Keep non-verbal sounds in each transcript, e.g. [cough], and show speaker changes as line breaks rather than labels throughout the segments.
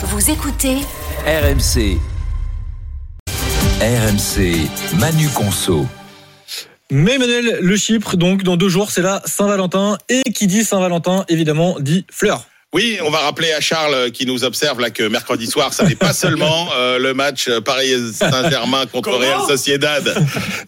Vous écoutez
RMC. RMC, Manu Conso.
Mais Emmanuel, le Chypre, donc dans deux jours, c'est la Saint-Valentin. Et qui dit Saint-Valentin, évidemment, dit fleurs.
Oui, on va rappeler à Charles qui nous observe là que mercredi soir, ça n'est pas [laughs] seulement euh, le match Paris Saint-Germain contre Real Sociedad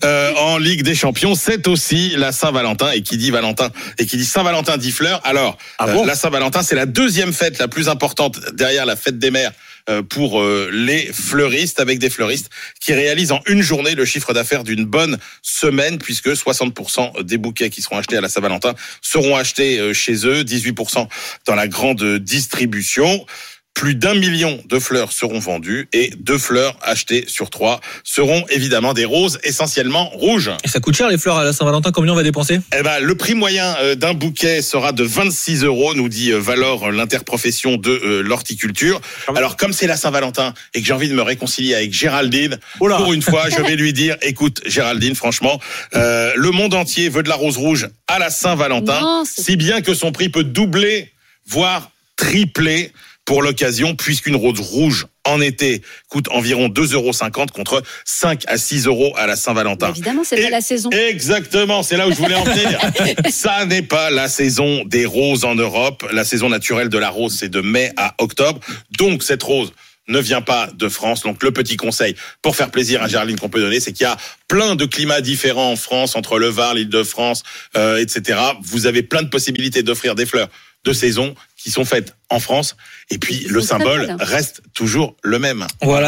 euh, en Ligue des Champions, c'est aussi la Saint-Valentin. Et qui dit Valentin et qui dit Saint-Valentin dit fleurs. Alors,
Ah
euh, la Saint-Valentin, c'est la deuxième fête la plus importante derrière la fête des mères euh, pour euh, les fleuristes, avec des fleuristes qui réalisent en une journée le chiffre d'affaires d'une bonne semaine, puisque 60% des bouquets qui seront achetés à la Saint-Valentin seront achetés euh, chez eux, 18% dans la grande distribution. Plus d'un million de fleurs seront vendues et deux fleurs achetées sur trois seront évidemment des roses essentiellement rouges.
Et ça coûte cher les fleurs à la Saint-Valentin, combien on va dépenser?
Eh ben, le prix moyen euh, d'un bouquet sera de 26 euros, nous dit euh, Valor, euh, l'interprofession de euh, l'horticulture. Alors, comme c'est la Saint-Valentin et que j'ai envie de me réconcilier avec Géraldine,
Oula.
pour une fois, je vais [laughs] lui dire, écoute, Géraldine, franchement, euh, le monde entier veut de la rose rouge à la Saint-Valentin, si bien que son prix peut doubler, voire tripler pour l'occasion, puisqu'une rose rouge en été coûte environ 2,50 euros contre 5 à 6 euros à la Saint-Valentin.
Évidemment, c'est pas la saison.
Exactement, c'est là où je voulais en venir. [laughs] Ça n'est pas la saison des roses en Europe. La saison naturelle de la rose, c'est de mai à octobre. Donc cette rose ne vient pas de France. Donc le petit conseil pour faire plaisir à Gerline qu'on peut donner, c'est qu'il y a plein de climats différents en France, entre le Var, l'Île-de-France, euh, etc. Vous avez plein de possibilités d'offrir des fleurs de saison qui sont faites en France. Et puis le symbole reste toujours le même.
Voilà.